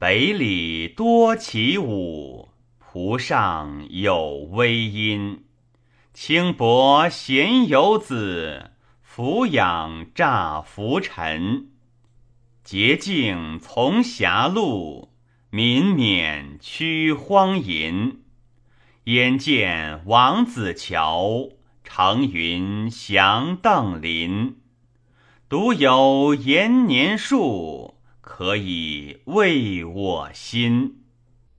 北里多奇舞，蒲上有微音。轻薄闲游子，俯仰乍浮沉。洁净从狭路，民免屈荒淫。眼见王子乔，长云翔邓林。独有延年树，可以慰我心。